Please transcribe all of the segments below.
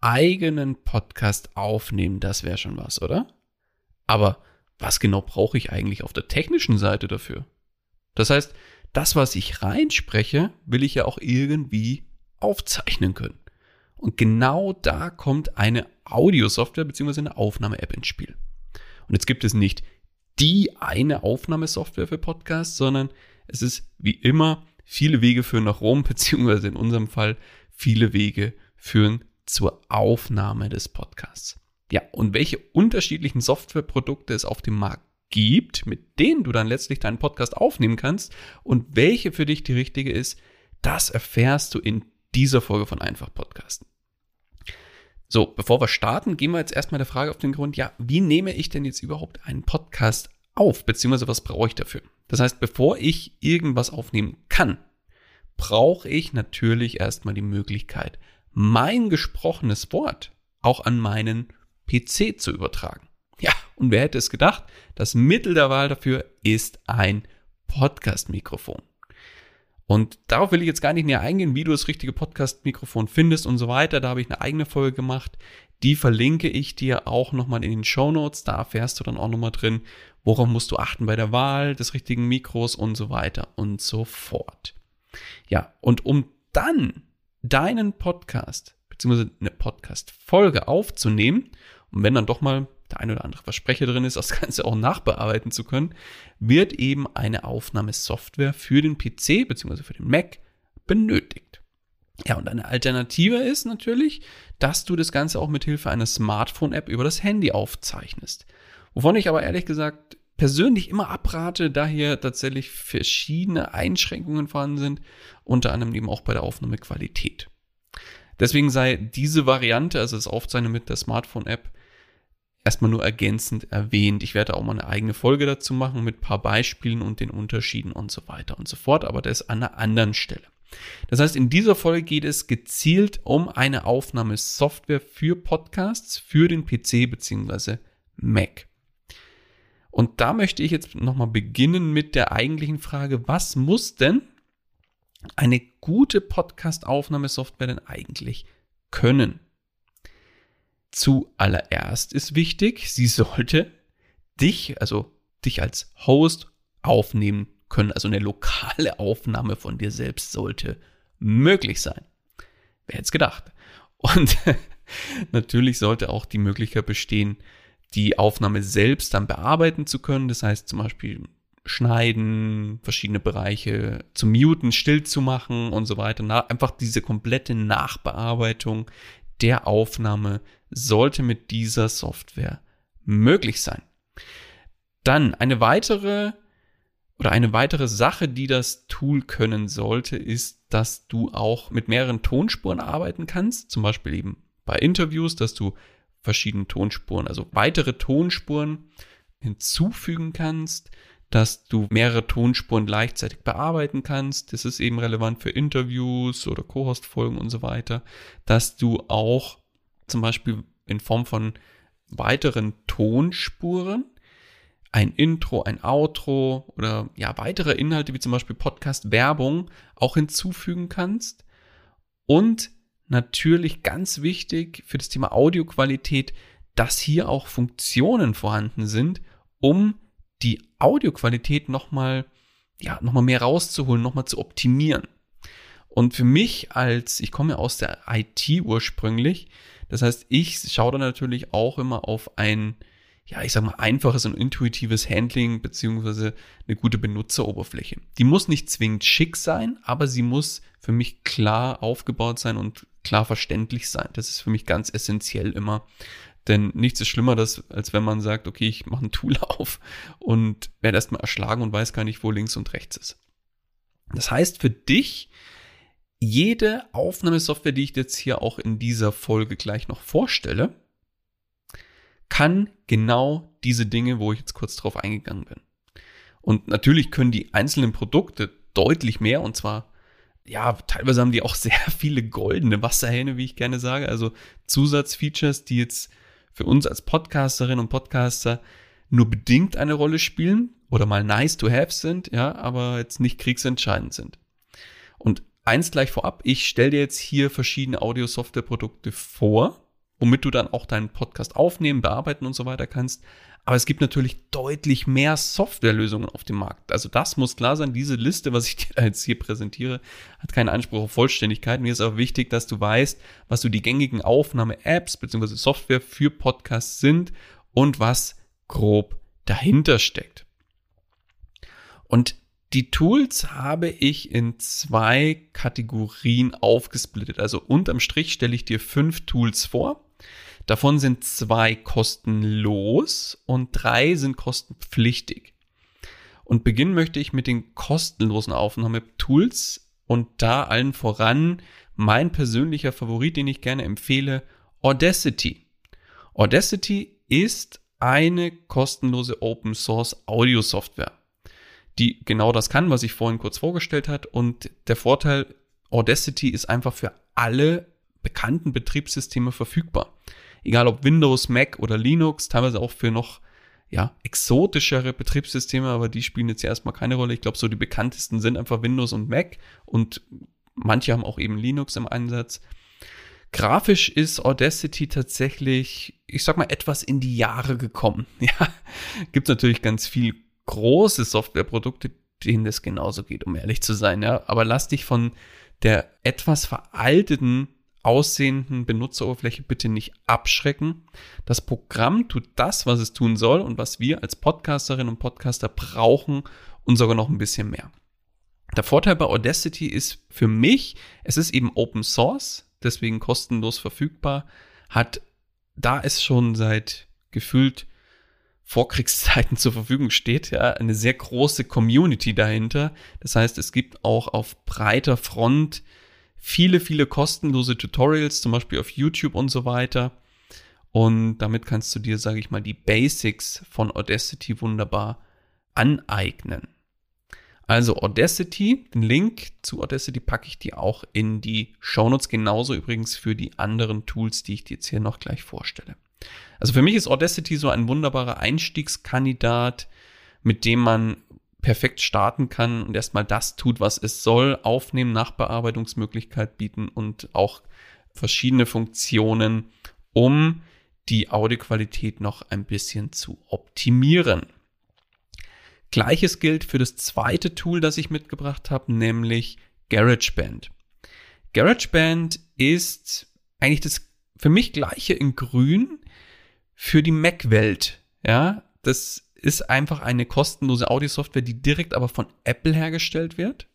eigenen Podcast aufnehmen, das wäre schon was, oder? Aber was genau brauche ich eigentlich auf der technischen Seite dafür? Das heißt, das, was ich reinspreche, will ich ja auch irgendwie aufzeichnen können. Und genau da kommt eine Audiosoftware bzw. eine Aufnahme-App ins Spiel. Und jetzt gibt es nicht die eine Aufnahmesoftware für Podcasts, sondern es ist wie immer viele Wege führen nach Rom, beziehungsweise in unserem Fall viele Wege führen zur Aufnahme des Podcasts. Ja, und welche unterschiedlichen Softwareprodukte es auf dem Markt gibt, mit denen du dann letztlich deinen Podcast aufnehmen kannst und welche für dich die richtige ist, das erfährst du in dieser Folge von Einfach Podcasten. So, bevor wir starten, gehen wir jetzt erstmal der Frage auf den Grund, ja, wie nehme ich denn jetzt überhaupt einen Podcast auf, beziehungsweise was brauche ich dafür? Das heißt, bevor ich irgendwas aufnehmen kann, brauche ich natürlich erstmal die Möglichkeit, mein gesprochenes Wort auch an meinen PC zu übertragen. Ja, und wer hätte es gedacht? Das Mittel der Wahl dafür ist ein Podcast-Mikrofon. Und darauf will ich jetzt gar nicht näher eingehen, wie du das richtige Podcast-Mikrofon findest und so weiter. Da habe ich eine eigene Folge gemacht. Die verlinke ich dir auch nochmal in den Show Notes. Da erfährst du dann auch nochmal drin, worauf musst du achten bei der Wahl des richtigen Mikros und so weiter und so fort. Ja, und um dann deinen Podcast beziehungsweise eine Podcast-Folge aufzunehmen und wenn dann doch mal der ein oder andere Versprecher drin ist, das Ganze auch nachbearbeiten zu können, wird eben eine Aufnahmesoftware für den PC beziehungsweise für den Mac benötigt. Ja, und eine Alternative ist natürlich, dass du das Ganze auch mit Hilfe einer Smartphone-App über das Handy aufzeichnest. Wovon ich aber ehrlich gesagt persönlich immer abrate, da hier tatsächlich verschiedene Einschränkungen vorhanden sind, unter anderem eben auch bei der Aufnahmequalität. Deswegen sei diese Variante, also das Aufzeichnen mit der Smartphone-App, erstmal nur ergänzend erwähnt. Ich werde auch mal eine eigene Folge dazu machen mit ein paar Beispielen und den Unterschieden und so weiter und so fort, aber das an einer anderen Stelle. Das heißt, in dieser Folge geht es gezielt um eine Aufnahmesoftware für Podcasts für den PC bzw. Mac. Und da möchte ich jetzt nochmal beginnen mit der eigentlichen Frage, was muss denn eine gute Podcast-Aufnahmesoftware denn eigentlich können? Zuallererst ist wichtig, sie sollte dich, also dich als Host aufnehmen können. Also eine lokale Aufnahme von dir selbst sollte möglich sein. Wer hätte es gedacht? Und natürlich sollte auch die Möglichkeit bestehen, die Aufnahme selbst dann bearbeiten zu können. Das heißt zum Beispiel schneiden, verschiedene Bereiche zu muten, still zu machen und so weiter. Na, einfach diese komplette Nachbearbeitung der Aufnahme sollte mit dieser Software möglich sein. Dann eine weitere oder eine weitere Sache, die das Tool können sollte, ist, dass du auch mit mehreren Tonspuren arbeiten kannst. Zum Beispiel eben bei Interviews, dass du verschiedene Tonspuren, also weitere Tonspuren hinzufügen kannst, dass du mehrere Tonspuren gleichzeitig bearbeiten kannst. Das ist eben relevant für Interviews oder Co-Host-Folgen und so weiter, dass du auch zum Beispiel in Form von weiteren Tonspuren ein Intro, ein Outro oder ja weitere Inhalte wie zum Beispiel Podcast Werbung auch hinzufügen kannst und natürlich ganz wichtig für das Thema Audioqualität, dass hier auch Funktionen vorhanden sind, um die Audioqualität nochmal, ja, nochmal mehr rauszuholen, nochmal zu optimieren. Und für mich als, ich komme ja aus der IT ursprünglich, das heißt, ich schaue da natürlich auch immer auf ein, ja, ich sag mal, einfaches und intuitives Handling beziehungsweise eine gute Benutzeroberfläche. Die muss nicht zwingend schick sein, aber sie muss für mich klar aufgebaut sein und klar verständlich sein. Das ist für mich ganz essentiell immer. Denn nichts ist schlimmer, dass, als wenn man sagt, okay, ich mache ein Tool auf und werde erstmal erschlagen und weiß gar nicht, wo links und rechts ist. Das heißt für dich, jede Aufnahmesoftware, die ich jetzt hier auch in dieser Folge gleich noch vorstelle, kann genau diese Dinge, wo ich jetzt kurz drauf eingegangen bin. Und natürlich können die einzelnen Produkte deutlich mehr und zwar ja, teilweise haben die auch sehr viele goldene Wasserhähne, wie ich gerne sage, also Zusatzfeatures, die jetzt für uns als Podcasterinnen und Podcaster nur bedingt eine Rolle spielen oder mal nice to have sind, ja, aber jetzt nicht kriegsentscheidend sind. Und eins gleich vorab, ich stelle dir jetzt hier verschiedene Audio-Software-Produkte vor, womit du dann auch deinen Podcast aufnehmen, bearbeiten und so weiter kannst. Aber es gibt natürlich deutlich mehr Softwarelösungen auf dem Markt. Also das muss klar sein. Diese Liste, was ich dir jetzt hier präsentiere, hat keinen Anspruch auf Vollständigkeit. Mir ist auch wichtig, dass du weißt, was so die gängigen Aufnahme-Apps bzw. Software für Podcasts sind und was grob dahinter steckt. Und die Tools habe ich in zwei Kategorien aufgesplittet. Also unterm Strich stelle ich dir fünf Tools vor. Davon sind zwei kostenlos und drei sind kostenpflichtig. Und beginnen möchte ich mit den kostenlosen Aufnahmetools und da allen voran mein persönlicher Favorit, den ich gerne empfehle, Audacity. Audacity ist eine kostenlose Open Source Audio Software, die genau das kann, was ich vorhin kurz vorgestellt hat. Und der Vorteil, Audacity ist einfach für alle bekannten Betriebssysteme verfügbar egal ob Windows, Mac oder Linux, teilweise auch für noch ja, exotischere Betriebssysteme, aber die spielen jetzt erstmal keine Rolle. Ich glaube, so die bekanntesten sind einfach Windows und Mac und manche haben auch eben Linux im Einsatz. Grafisch ist Audacity tatsächlich, ich sag mal, etwas in die Jahre gekommen. Ja, gibt natürlich ganz viel große Softwareprodukte, denen das genauso geht, um ehrlich zu sein. Ja, aber lass dich von der etwas veralteten aussehenden Benutzeroberfläche bitte nicht abschrecken. Das Programm tut das, was es tun soll und was wir als Podcasterinnen und Podcaster brauchen und sogar noch ein bisschen mehr. Der Vorteil bei Audacity ist für mich, es ist eben Open Source, deswegen kostenlos verfügbar, hat, da es schon seit gefühlt Vorkriegszeiten zur Verfügung steht, ja, eine sehr große Community dahinter. Das heißt, es gibt auch auf breiter Front viele, viele kostenlose Tutorials, zum Beispiel auf YouTube und so weiter. Und damit kannst du dir, sage ich mal, die Basics von Audacity wunderbar aneignen. Also Audacity, den Link zu Audacity packe ich dir auch in die Shownotes, genauso übrigens für die anderen Tools, die ich dir jetzt hier noch gleich vorstelle. Also für mich ist Audacity so ein wunderbarer Einstiegskandidat, mit dem man perfekt starten kann und erstmal das tut, was es soll, aufnehmen, Nachbearbeitungsmöglichkeit bieten und auch verschiedene Funktionen, um die Audioqualität noch ein bisschen zu optimieren. Gleiches gilt für das zweite Tool, das ich mitgebracht habe, nämlich GarageBand. GarageBand ist eigentlich das für mich gleiche in grün für die Mac-Welt. Ja, das ist einfach eine kostenlose Audiosoftware, die direkt aber von Apple hergestellt wird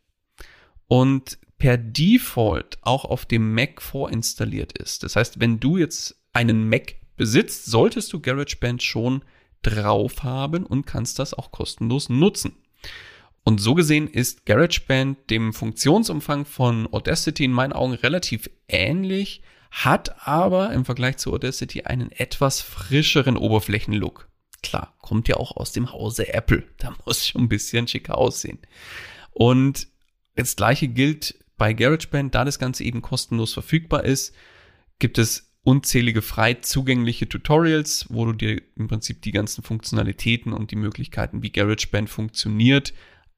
und per Default auch auf dem Mac vorinstalliert ist. Das heißt, wenn du jetzt einen Mac besitzt, solltest du GarageBand schon drauf haben und kannst das auch kostenlos nutzen. Und so gesehen ist GarageBand dem Funktionsumfang von Audacity in meinen Augen relativ ähnlich, hat aber im Vergleich zu Audacity einen etwas frischeren Oberflächenlook. Klar, kommt ja auch aus dem Hause Apple. Da muss schon ein bisschen schicker aussehen. Und das gleiche gilt bei GarageBand, da das Ganze eben kostenlos verfügbar ist, gibt es unzählige frei zugängliche Tutorials, wo du dir im Prinzip die ganzen Funktionalitäten und die Möglichkeiten, wie GarageBand funktioniert,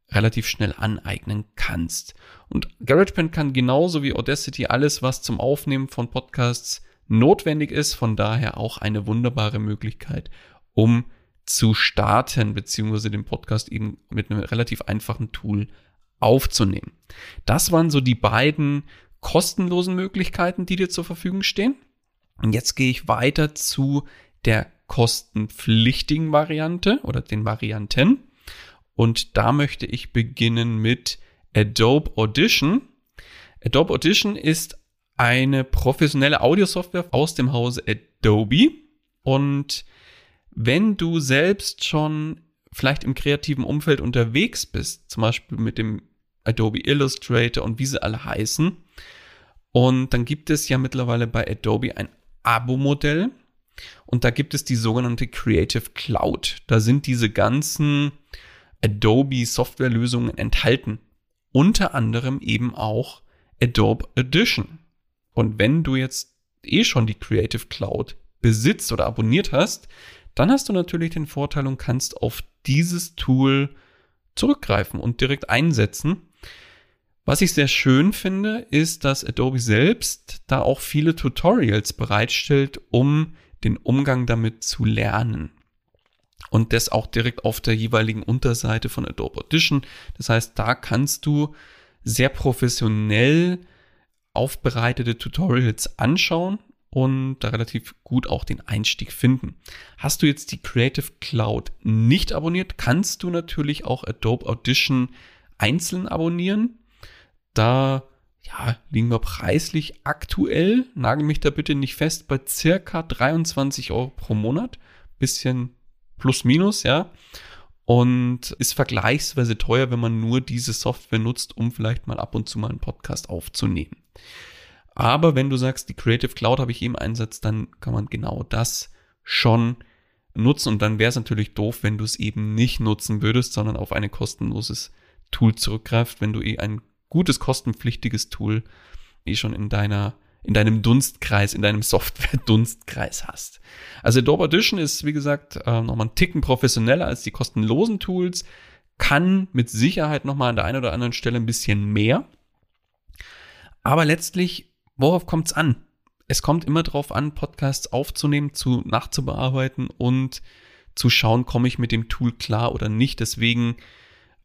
relativ schnell aneignen kannst. Und GarageBand kann genauso wie Audacity alles, was zum Aufnehmen von Podcasts notwendig ist, von daher auch eine wunderbare Möglichkeit, um zu starten, beziehungsweise den Podcast eben mit einem relativ einfachen Tool aufzunehmen. Das waren so die beiden kostenlosen Möglichkeiten, die dir zur Verfügung stehen. Und jetzt gehe ich weiter zu der kostenpflichtigen Variante oder den Varianten. Und da möchte ich beginnen mit Adobe Audition. Adobe Audition ist eine professionelle Audiosoftware aus dem Hause Adobe. Und wenn du selbst schon vielleicht im kreativen Umfeld unterwegs bist, zum Beispiel mit dem Adobe Illustrator und wie sie alle heißen, und dann gibt es ja mittlerweile bei Adobe ein Abo-Modell und da gibt es die sogenannte Creative Cloud. Da sind diese ganzen Adobe Softwarelösungen enthalten. Unter anderem eben auch Adobe Edition. Und wenn du jetzt eh schon die Creative Cloud besitzt oder abonniert hast, dann hast du natürlich den Vorteil und kannst auf dieses Tool zurückgreifen und direkt einsetzen. Was ich sehr schön finde, ist, dass Adobe selbst da auch viele Tutorials bereitstellt, um den Umgang damit zu lernen und das auch direkt auf der jeweiligen Unterseite von Adobe Audition. Das heißt, da kannst du sehr professionell aufbereitete Tutorials anschauen und da relativ gut auch den Einstieg finden. Hast du jetzt die Creative Cloud nicht abonniert, kannst du natürlich auch Adobe Audition einzeln abonnieren. Da ja, liegen wir preislich aktuell, nagel mich da bitte nicht fest, bei circa 23 Euro pro Monat. Bisschen plus minus, ja. Und ist vergleichsweise teuer, wenn man nur diese Software nutzt, um vielleicht mal ab und zu mal einen Podcast aufzunehmen. Aber wenn du sagst, die Creative Cloud habe ich eben Einsatz, dann kann man genau das schon nutzen. Und dann wäre es natürlich doof, wenn du es eben nicht nutzen würdest, sondern auf ein kostenloses Tool zurückgreift, wenn du eh ein gutes, kostenpflichtiges Tool eh schon in deiner in deinem Dunstkreis, in deinem Software-Dunstkreis hast. Also Adobe Audition ist, wie gesagt, äh, nochmal ein Ticken professioneller als die kostenlosen Tools, kann mit Sicherheit nochmal an der einen oder anderen Stelle ein bisschen mehr. Aber letztlich, worauf kommt es an? Es kommt immer darauf an, Podcasts aufzunehmen, zu nachzubearbeiten und zu schauen, komme ich mit dem Tool klar oder nicht. Deswegen,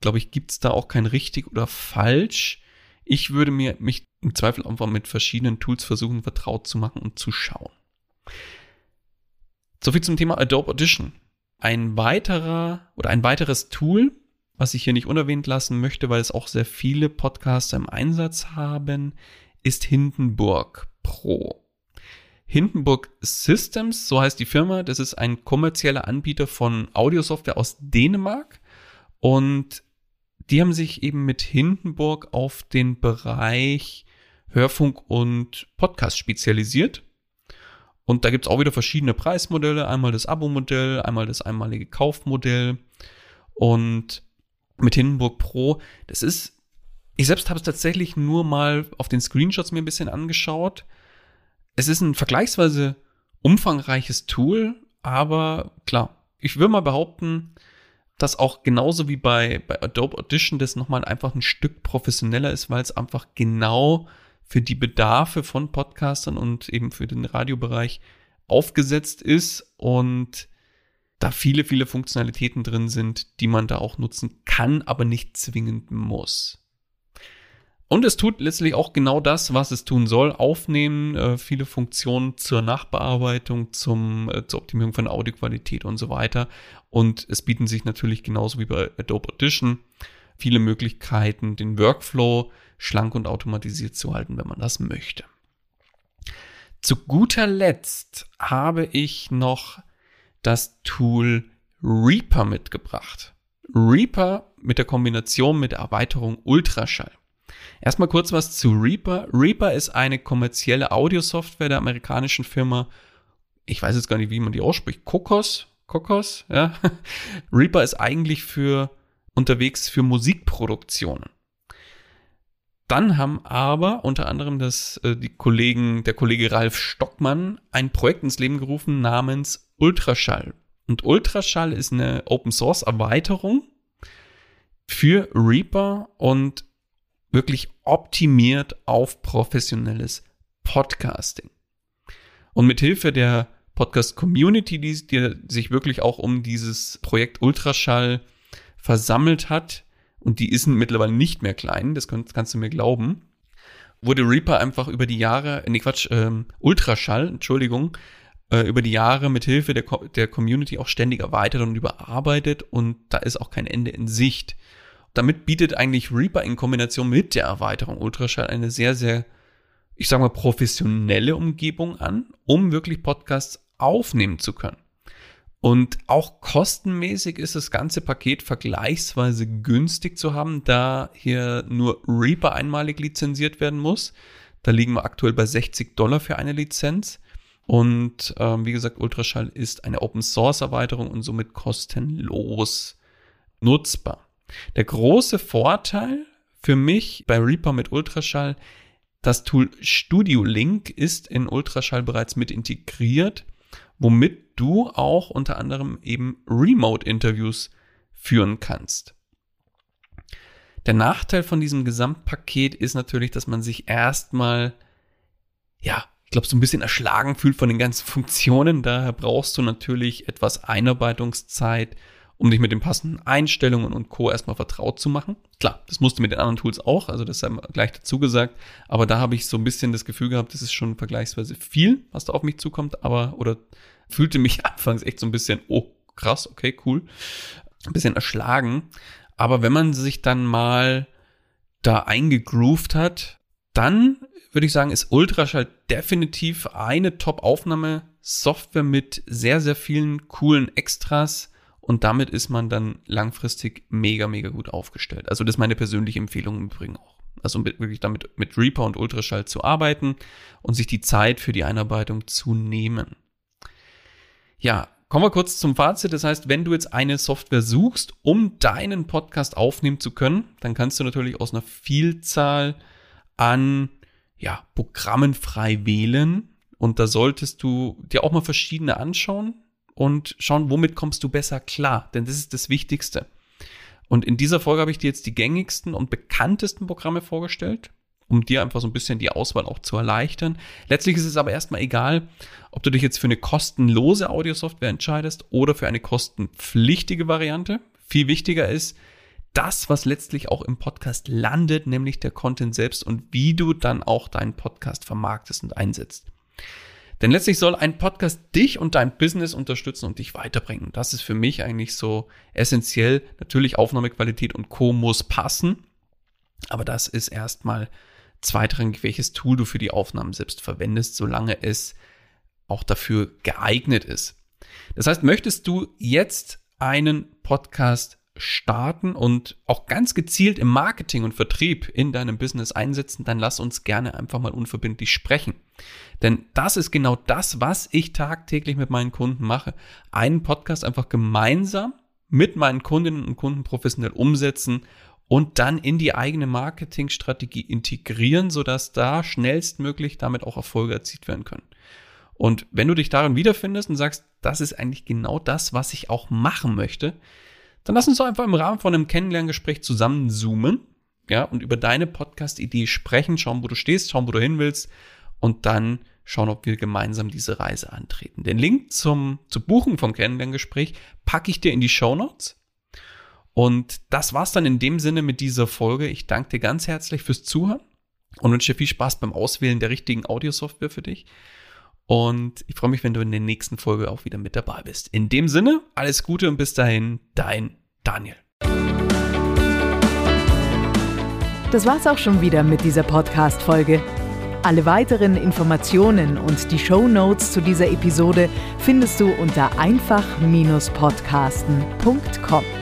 glaube ich, gibt es da auch kein richtig oder falsch. Ich würde mir mich im Zweifel einfach mit verschiedenen Tools versuchen, vertraut zu machen und zu schauen. Soviel zum Thema Adobe Audition. Ein weiterer oder ein weiteres Tool, was ich hier nicht unerwähnt lassen möchte, weil es auch sehr viele Podcaster im Einsatz haben, ist Hindenburg Pro. Hindenburg Systems, so heißt die Firma, das ist ein kommerzieller Anbieter von Audiosoftware aus Dänemark und die haben sich eben mit Hindenburg auf den Bereich Hörfunk und Podcast spezialisiert. Und da gibt es auch wieder verschiedene Preismodelle. Einmal das Abo-Modell, einmal das einmalige Kaufmodell. Und mit Hindenburg Pro, das ist, ich selbst habe es tatsächlich nur mal auf den Screenshots mir ein bisschen angeschaut. Es ist ein vergleichsweise umfangreiches Tool, aber klar, ich würde mal behaupten, dass auch genauso wie bei, bei Adobe Audition das nochmal einfach ein Stück professioneller ist, weil es einfach genau für die Bedarfe von Podcastern und eben für den Radiobereich aufgesetzt ist und da viele, viele Funktionalitäten drin sind, die man da auch nutzen kann, aber nicht zwingend muss. Und es tut letztlich auch genau das, was es tun soll. Aufnehmen, äh, viele Funktionen zur Nachbearbeitung, zum, äh, zur Optimierung von Audioqualität und so weiter. Und es bieten sich natürlich genauso wie bei Adobe Audition viele Möglichkeiten, den Workflow schlank und automatisiert zu halten, wenn man das möchte. Zu guter Letzt habe ich noch das Tool Reaper mitgebracht. Reaper mit der Kombination mit der Erweiterung Ultraschall. Erstmal kurz was zu Reaper. Reaper ist eine kommerzielle Audiosoftware der amerikanischen Firma, ich weiß jetzt gar nicht, wie man die ausspricht, Kokos, Kokos, ja. Reaper ist eigentlich für unterwegs für Musikproduktionen. Dann haben aber unter anderem das, äh, die Kollegen, der Kollege Ralf Stockmann ein Projekt ins Leben gerufen namens Ultraschall. Und Ultraschall ist eine Open Source Erweiterung für Reaper und wirklich optimiert auf professionelles Podcasting. Und mit Hilfe der Podcast Community, die, die sich wirklich auch um dieses Projekt Ultraschall versammelt hat, und die ist mittlerweile nicht mehr klein, das kannst, kannst du mir glauben, wurde Reaper einfach über die Jahre, nee Quatsch, ähm, Ultraschall, Entschuldigung, äh, über die Jahre mit Hilfe der, der Community auch ständig erweitert und überarbeitet und da ist auch kein Ende in Sicht. Damit bietet eigentlich Reaper in Kombination mit der Erweiterung Ultraschall eine sehr, sehr, ich sage mal, professionelle Umgebung an, um wirklich Podcasts aufnehmen zu können. Und auch kostenmäßig ist das ganze Paket vergleichsweise günstig zu haben, da hier nur Reaper einmalig lizenziert werden muss. Da liegen wir aktuell bei 60 Dollar für eine Lizenz. Und ähm, wie gesagt, Ultraschall ist eine Open Source Erweiterung und somit kostenlos nutzbar. Der große Vorteil für mich bei Reaper mit Ultraschall, das Tool Studio Link ist in Ultraschall bereits mit integriert womit du auch unter anderem eben Remote-Interviews führen kannst. Der Nachteil von diesem Gesamtpaket ist natürlich, dass man sich erstmal, ja, ich glaube, so ein bisschen erschlagen fühlt von den ganzen Funktionen. Daher brauchst du natürlich etwas Einarbeitungszeit, um dich mit den passenden Einstellungen und Co. erstmal vertraut zu machen. Klar, das musst du mit den anderen Tools auch, also das sei gleich dazu gesagt. Aber da habe ich so ein bisschen das Gefühl gehabt, das ist schon vergleichsweise viel, was da auf mich zukommt, aber, oder fühlte mich anfangs echt so ein bisschen, oh, krass, okay, cool. Ein bisschen erschlagen. Aber wenn man sich dann mal da eingegroovt hat, dann würde ich sagen, ist Ultraschall definitiv eine Top-Aufnahme-Software mit sehr, sehr vielen coolen Extras. Und damit ist man dann langfristig mega, mega gut aufgestellt. Also das ist meine persönliche Empfehlung im Übrigen auch. Also wirklich damit mit Reaper und Ultraschall zu arbeiten und sich die Zeit für die Einarbeitung zu nehmen. Ja, kommen wir kurz zum Fazit. Das heißt, wenn du jetzt eine Software suchst, um deinen Podcast aufnehmen zu können, dann kannst du natürlich aus einer Vielzahl an ja, Programmen frei wählen. Und da solltest du dir auch mal verschiedene anschauen und schauen, womit kommst du besser klar. Denn das ist das Wichtigste. Und in dieser Folge habe ich dir jetzt die gängigsten und bekanntesten Programme vorgestellt um dir einfach so ein bisschen die Auswahl auch zu erleichtern. Letztlich ist es aber erstmal egal, ob du dich jetzt für eine kostenlose Audiosoftware entscheidest oder für eine kostenpflichtige Variante. Viel wichtiger ist das, was letztlich auch im Podcast landet, nämlich der Content selbst und wie du dann auch deinen Podcast vermarktest und einsetzt. Denn letztlich soll ein Podcast dich und dein Business unterstützen und dich weiterbringen. Das ist für mich eigentlich so essentiell. Natürlich Aufnahmequalität und Co muss passen. Aber das ist erstmal zweitrangig, welches Tool du für die Aufnahmen selbst verwendest, solange es auch dafür geeignet ist. Das heißt, möchtest du jetzt einen Podcast starten und auch ganz gezielt im Marketing und Vertrieb in deinem Business einsetzen, dann lass uns gerne einfach mal unverbindlich sprechen. Denn das ist genau das, was ich tagtäglich mit meinen Kunden mache. Einen Podcast einfach gemeinsam mit meinen Kundinnen und Kunden professionell umsetzen und dann in die eigene Marketingstrategie integrieren, sodass da schnellstmöglich damit auch Erfolge erzielt werden können. Und wenn du dich darin wiederfindest und sagst, das ist eigentlich genau das, was ich auch machen möchte, dann lass uns doch einfach im Rahmen von einem Kennenlerngespräch zusammenzoomen, ja, und über deine Podcast-Idee sprechen, schauen, wo du stehst, schauen, wo du hin willst und dann schauen, ob wir gemeinsam diese Reise antreten. Den Link zum, zur Buchung vom Kennenlerngespräch packe ich dir in die Show Notes. Und das war's dann in dem Sinne mit dieser Folge. Ich danke dir ganz herzlich fürs Zuhören und wünsche dir viel Spaß beim Auswählen der richtigen Audiosoftware für dich. Und ich freue mich, wenn du in der nächsten Folge auch wieder mit dabei bist. In dem Sinne, alles Gute und bis dahin, dein Daniel. Das war's auch schon wieder mit dieser Podcast-Folge. Alle weiteren Informationen und die Show Notes zu dieser Episode findest du unter einfach-podcasten.com.